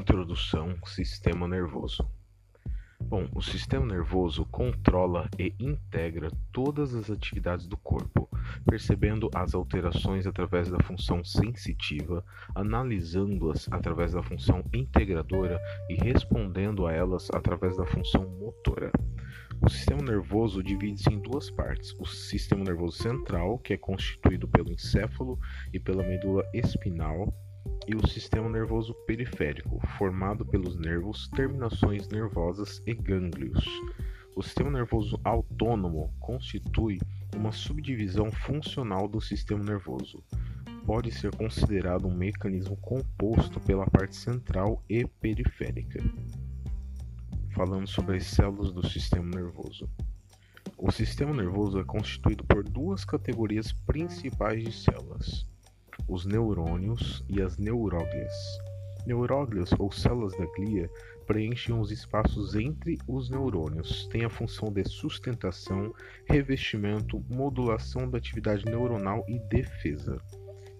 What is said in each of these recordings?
Introdução Sistema Nervoso. Bom, o sistema nervoso controla e integra todas as atividades do corpo, percebendo as alterações através da função sensitiva, analisando-as através da função integradora e respondendo a elas através da função motora. O sistema nervoso divide-se em duas partes: o sistema nervoso central, que é constituído pelo encéfalo e pela medula espinal, e o sistema nervoso periférico, formado pelos nervos, terminações nervosas e gânglios. O sistema nervoso autônomo constitui uma subdivisão funcional do sistema nervoso. Pode ser considerado um mecanismo composto pela parte central e periférica. Falando sobre as células do sistema nervoso. O sistema nervoso é constituído por duas categorias principais de células: os neurônios e as neuróglias. Neuróglias ou células da glia preenchem os espaços entre os neurônios, têm a função de sustentação, revestimento, modulação da atividade neuronal e defesa.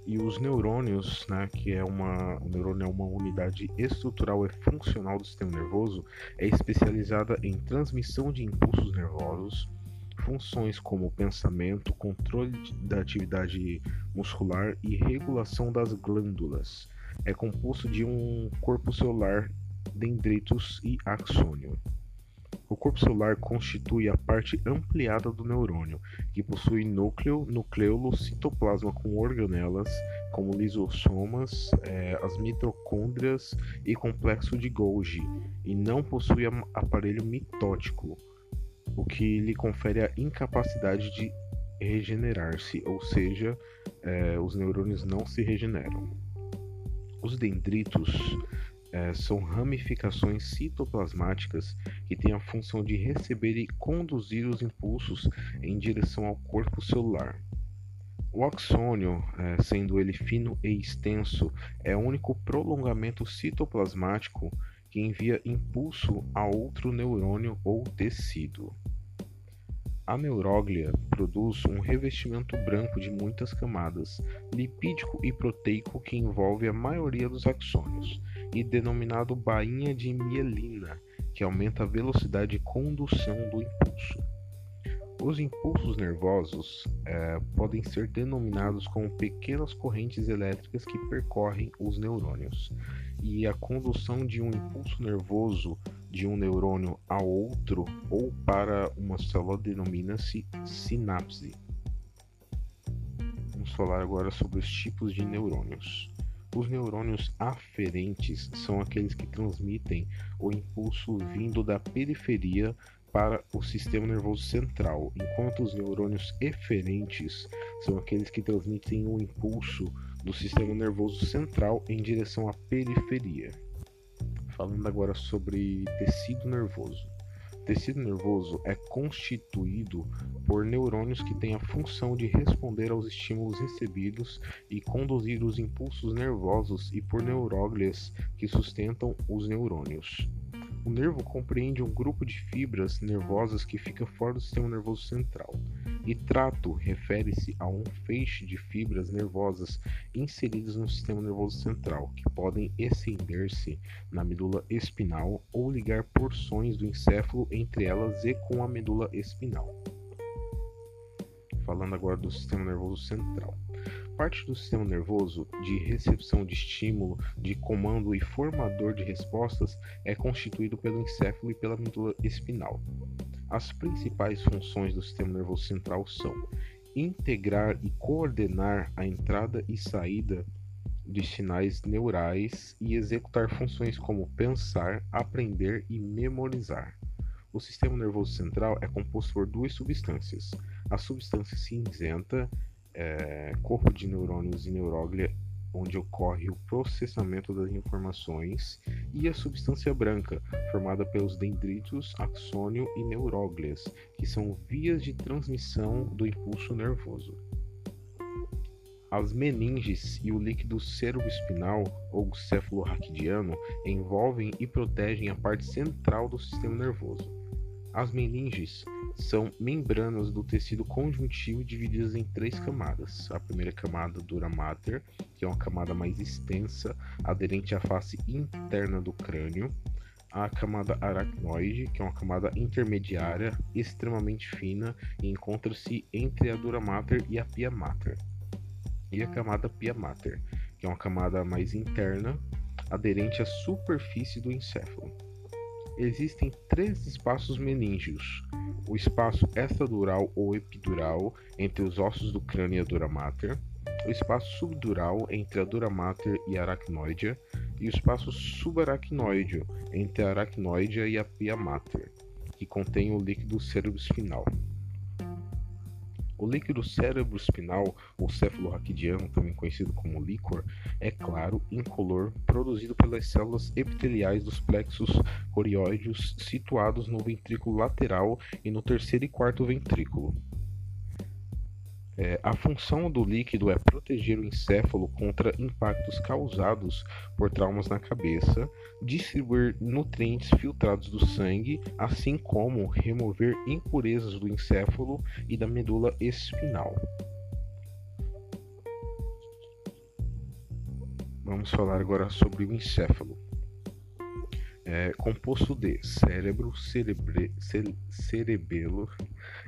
E os neurônios, né, que é uma, o neurônio é uma unidade estrutural e funcional do sistema nervoso, é especializada em transmissão de impulsos nervosos, funções como pensamento, controle da atividade muscular e regulação das glândulas. É composto de um corpo celular, dendritos e axônio. O corpo celular constitui a parte ampliada do neurônio, que possui núcleo, nucleolo, citoplasma com organelas, como lisossomas, é, as mitocôndrias e complexo de Golgi, e não possui aparelho mitótico, o que lhe confere a incapacidade de regenerar-se, ou seja, é, os neurônios não se regeneram. Os dendritos é, são ramificações citoplasmáticas que têm a função de receber e conduzir os impulsos em direção ao corpo celular. O axônio, é, sendo ele fino e extenso, é o único prolongamento citoplasmático que envia impulso a outro neurônio ou tecido. A neuróglia produz um revestimento branco de muitas camadas, lipídico e proteico que envolve a maioria dos axônios, e denominado bainha de mielina, que aumenta a velocidade de condução do impulso. Os impulsos nervosos é, podem ser denominados como pequenas correntes elétricas que percorrem os neurônios, e a condução de um impulso nervoso de um neurônio a outro ou para uma célula denomina-se sinapse. Vamos falar agora sobre os tipos de neurônios. Os neurônios aferentes são aqueles que transmitem o impulso vindo da periferia para o sistema nervoso central, enquanto os neurônios eferentes são aqueles que transmitem o impulso do sistema nervoso central em direção à periferia. Falando agora sobre tecido nervoso. Tecido nervoso é constituído por neurônios que têm a função de responder aos estímulos recebidos e conduzir os impulsos nervosos e por neuróglias que sustentam os neurônios. O nervo compreende um grupo de fibras nervosas que fica fora do sistema nervoso central. E trato refere-se a um feixe de fibras nervosas inseridas no sistema nervoso central, que podem estender-se na medula espinal ou ligar porções do encéfalo entre elas e com a medula espinal. Falando agora do sistema nervoso central parte do sistema nervoso de recepção de estímulo, de comando e formador de respostas é constituído pelo encéfalo e pela medula espinal. As principais funções do sistema nervoso central são integrar e coordenar a entrada e saída de sinais neurais e executar funções como pensar, aprender e memorizar. O sistema nervoso central é composto por duas substâncias: a substância cinzenta é, corpo de neurônios e neuróglia, onde ocorre o processamento das informações, e a substância branca, formada pelos dendritos, axônio e neuróglias, que são vias de transmissão do impulso nervoso. As meninges e o líquido cerebroespinal ou cefalorraquidiano envolvem e protegem a parte central do sistema nervoso. As meninges são membranas do tecido conjuntivo divididas em três camadas. A primeira camada dura mater, que é uma camada mais extensa, aderente à face interna do crânio. A camada aracnoide, que é uma camada intermediária, extremamente fina e encontra-se entre a dura mater e a pia mater. E a camada pia mater, que é uma camada mais interna, aderente à superfície do encéfalo. Existem três espaços meníngeos: o espaço extradural ou epidural entre os ossos do crânio e a dura mater, o espaço subdural entre a dura mater e a aracnoide, e o espaço subaracnoide entre a aracnoide e a pia mater, que contém o líquido cerebroespinal. O líquido cérebro-espinal, ou céfalo-raquidiano, também conhecido como líquor, é claro, incolor, produzido pelas células epiteliais dos plexos corióideos situados no ventrículo lateral e no terceiro e quarto ventrículo. É, a função do líquido é proteger o encéfalo contra impactos causados por traumas na cabeça, distribuir nutrientes filtrados do sangue, assim como remover impurezas do encéfalo e da medula espinal. Vamos falar agora sobre o encéfalo é, composto de cérebro, cerebre, cerebelo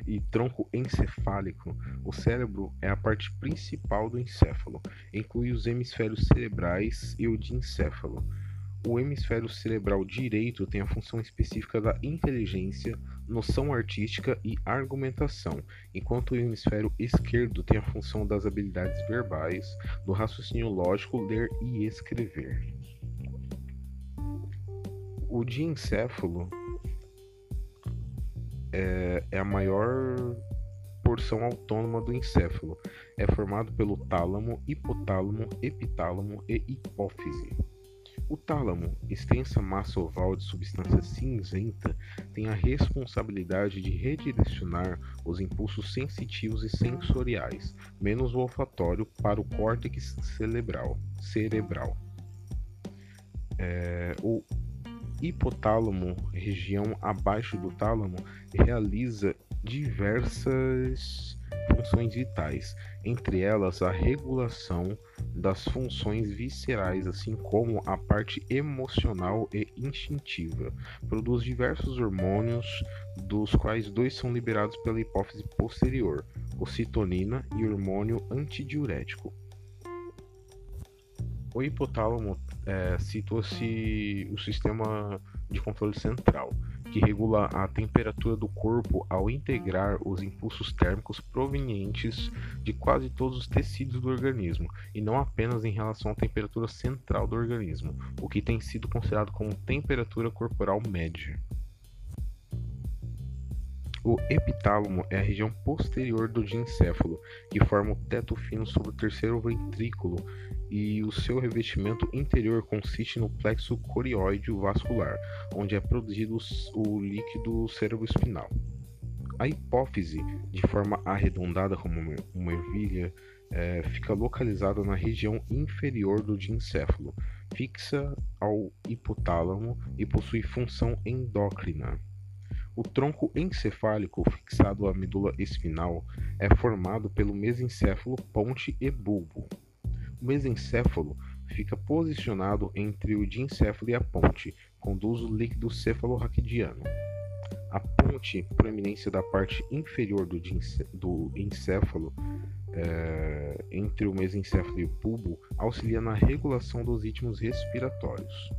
e tronco encefálico. O cérebro é a parte principal do encéfalo, inclui os hemisférios cerebrais e o diencéfalo. O hemisfério cerebral direito tem a função específica da inteligência, noção artística e argumentação, enquanto o hemisfério esquerdo tem a função das habilidades verbais, do raciocínio lógico, ler e escrever. O diencéfalo é, é a maior porção autônoma do encéfalo. É formado pelo tálamo, hipotálamo, epitálamo e hipófise. O tálamo, extensa massa oval de substância cinzenta, tem a responsabilidade de redirecionar os impulsos sensitivos e sensoriais, menos o olfatório, para o córtex cerebral. cerebral. É, o hipotálamo, região abaixo do tálamo, realiza diversas funções vitais, entre elas a regulação das funções viscerais, assim como a parte emocional e instintiva. Produz diversos hormônios, dos quais dois são liberados pela hipófise posterior, ocitonina e hormônio antidiurético. O hipotálamo é, situa-se o sistema de controle central, que regula a temperatura do corpo ao integrar os impulsos térmicos provenientes de quase todos os tecidos do organismo, e não apenas em relação à temperatura central do organismo, o que tem sido considerado como temperatura corporal média. O epitálamo é a região posterior do diencéfalo, que forma o teto fino sobre o terceiro ventrículo, e o seu revestimento interior consiste no plexo corióide vascular, onde é produzido o líquido cerebroespinal. A hipófise, de forma arredondada como uma ervilha, é, fica localizada na região inferior do diencéfalo, fixa ao hipotálamo e possui função endócrina. O tronco encefálico fixado à medula espinal é formado pelo mesencéfalo, ponte e bulbo. O mesencéfalo fica posicionado entre o diencéfalo e a ponte, conduz o líquido cefalorraquidiano. A ponte, proeminência da parte inferior do, do encéfalo, é, entre o mesencéfalo e o bulbo, auxilia na regulação dos ritmos respiratórios.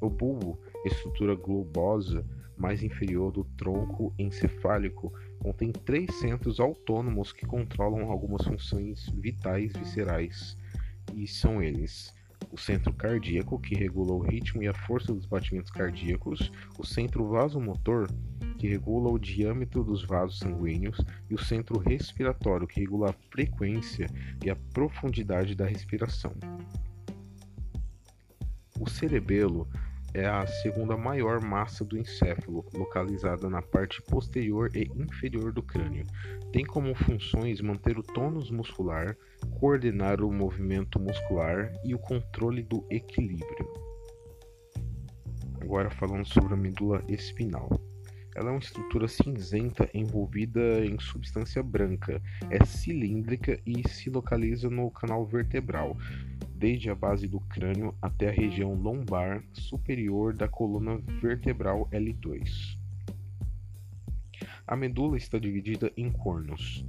O bulbo, estrutura globosa, mais inferior do tronco encefálico contém três centros autônomos que controlam algumas funções vitais viscerais, e são eles: o centro cardíaco, que regula o ritmo e a força dos batimentos cardíacos, o centro vasomotor, que regula o diâmetro dos vasos sanguíneos, e o centro respiratório, que regula a frequência e a profundidade da respiração. O cerebelo é a segunda maior massa do encéfalo, localizada na parte posterior e inferior do crânio. Tem como funções manter o tônus muscular, coordenar o movimento muscular e o controle do equilíbrio. Agora falando sobre a medula espinal. Ela é uma estrutura cinzenta envolvida em substância branca, é cilíndrica e se localiza no canal vertebral, desde a base do crânio até a região lombar superior da coluna vertebral L2. A medula está dividida em cornos,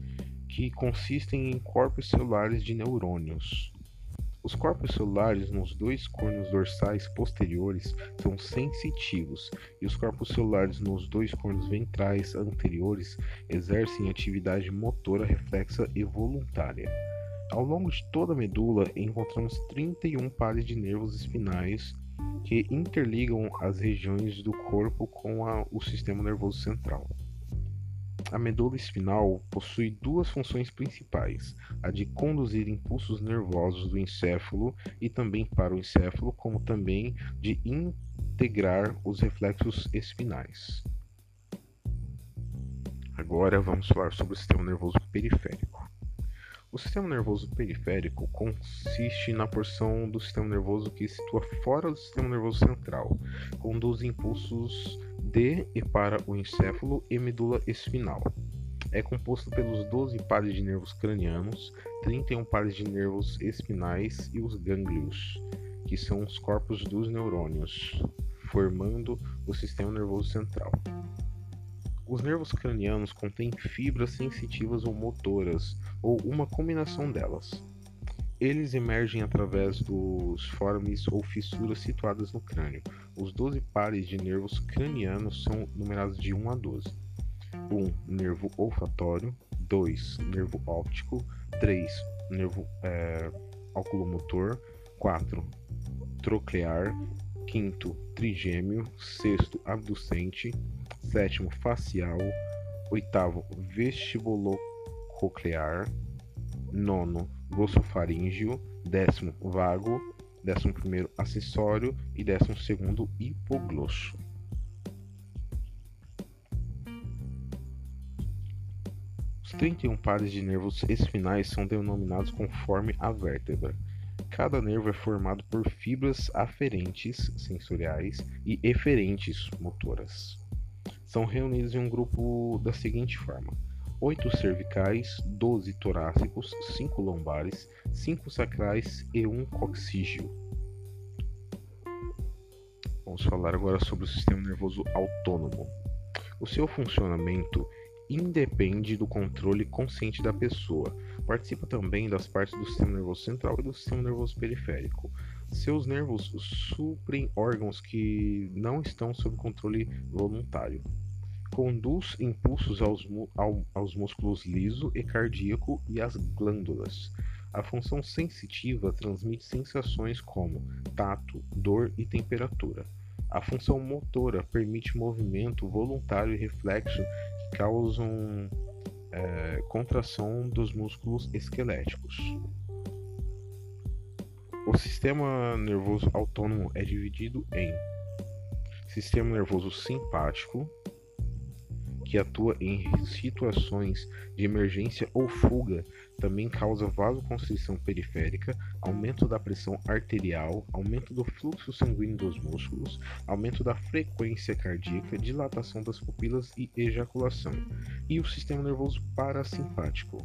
que consistem em corpos celulares de neurônios. Os corpos celulares nos dois cornos dorsais posteriores são sensitivos e os corpos celulares nos dois cornos ventrais anteriores exercem atividade motora reflexa e voluntária. Ao longo de toda a medula encontramos 31 pares de nervos espinais que interligam as regiões do corpo com a, o sistema nervoso central. A medula espinal possui duas funções principais: a de conduzir impulsos nervosos do encéfalo e também para o encéfalo, como também de integrar os reflexos espinais. Agora vamos falar sobre o sistema nervoso periférico. O sistema nervoso periférico consiste na porção do sistema nervoso que se situa fora do sistema nervoso central, conduz impulsos de e para o encéfalo e medula espinal. É composto pelos 12 pares de nervos cranianos, 31 pares de nervos espinais e os gânglios, que são os corpos dos neurônios, formando o sistema nervoso central. Os nervos cranianos contêm fibras sensitivas ou motoras, ou uma combinação delas. Eles emergem através dos formes ou fissuras situadas no crânio. Os 12 pares de nervos cranianos são numerados de 1 a 12. 1. Nervo olfatório. 2. Nervo óptico. 3. Nervo é, oculomotor. 4. Troclear. 5. Trigêmeo. 6. Abducente sétimo facial, oitavo vestibulococlear, nono glossofaríngeo, décimo vago, décimo primeiro acessório e décimo segundo hipoglosso. Os 31 pares de nervos espinais são denominados conforme a vértebra. Cada nervo é formado por fibras aferentes sensoriais e eferentes motoras são reunidos em um grupo da seguinte forma: 8 cervicais, 12 torácicos, 5 lombares, 5 sacrais e 1 coxígeo. Vamos falar agora sobre o sistema nervoso autônomo. O seu funcionamento independe do controle consciente da pessoa. Participa também das partes do sistema nervoso central e do sistema nervoso periférico. Seus nervos suprem órgãos que não estão sob controle voluntário. Conduz impulsos aos, ao, aos músculos liso e cardíaco e às glândulas. A função sensitiva transmite sensações como tato, dor e temperatura. A função motora permite movimento voluntário e reflexo que causam é, contração dos músculos esqueléticos. O sistema nervoso autônomo é dividido em sistema nervoso simpático, que atua em situações de emergência ou fuga, também causa vasoconstrição periférica, aumento da pressão arterial, aumento do fluxo sanguíneo dos músculos, aumento da frequência cardíaca, dilatação das pupilas e ejaculação. E o sistema nervoso parasimpático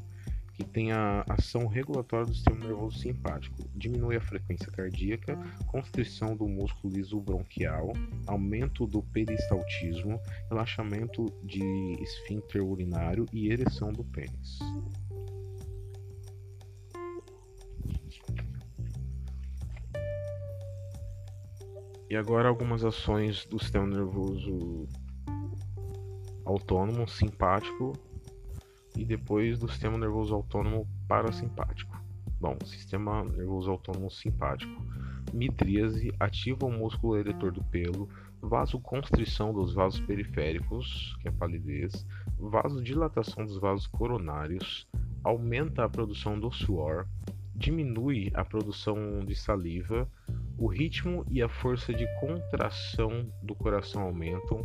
que tem a ação regulatória do sistema nervoso simpático, diminui a frequência cardíaca, constrição do músculo liso bronquial, aumento do peristaltismo, relaxamento de esfíncter urinário e ereção do pênis. E agora algumas ações do sistema nervoso autônomo simpático e depois do sistema nervoso autônomo parasimpático. Bom, sistema nervoso autônomo simpático. Midríase ativa o músculo eretor do pelo, vasoconstrição dos vasos periféricos, que é palidez, vasodilatação dos vasos coronários, aumenta a produção do suor, diminui a produção de saliva, o ritmo e a força de contração do coração aumentam,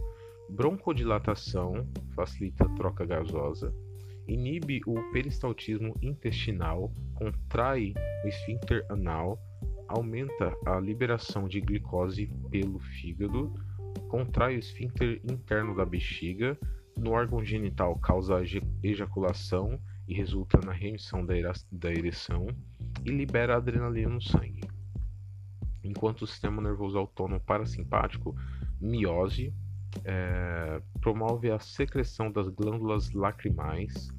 broncodilatação, facilita a troca gasosa, inibe o peristaltismo intestinal, contrai o esfíncter anal, aumenta a liberação de glicose pelo fígado, contrai o esfíncter interno da bexiga, no órgão genital causa ejaculação e resulta na remissão da ereção e libera adrenalina no sangue. Enquanto o sistema nervoso autônomo parasimpático, miose, é, promove a secreção das glândulas lacrimais,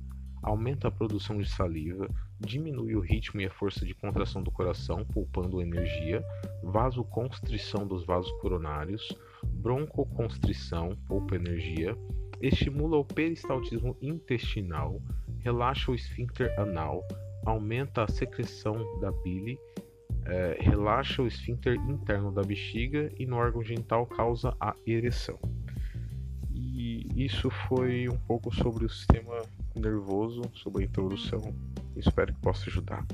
aumenta a produção de saliva, diminui o ritmo e a força de contração do coração, poupando energia, vasoconstrição dos vasos coronários, broncoconstrição, poupa energia, estimula o peristaltismo intestinal, relaxa o esfíncter anal, aumenta a secreção da bile, é, relaxa o esfíncter interno da bexiga e no órgão genital causa a ereção. Isso foi um pouco sobre o sistema nervoso, sobre a introdução. Espero que possa ajudar.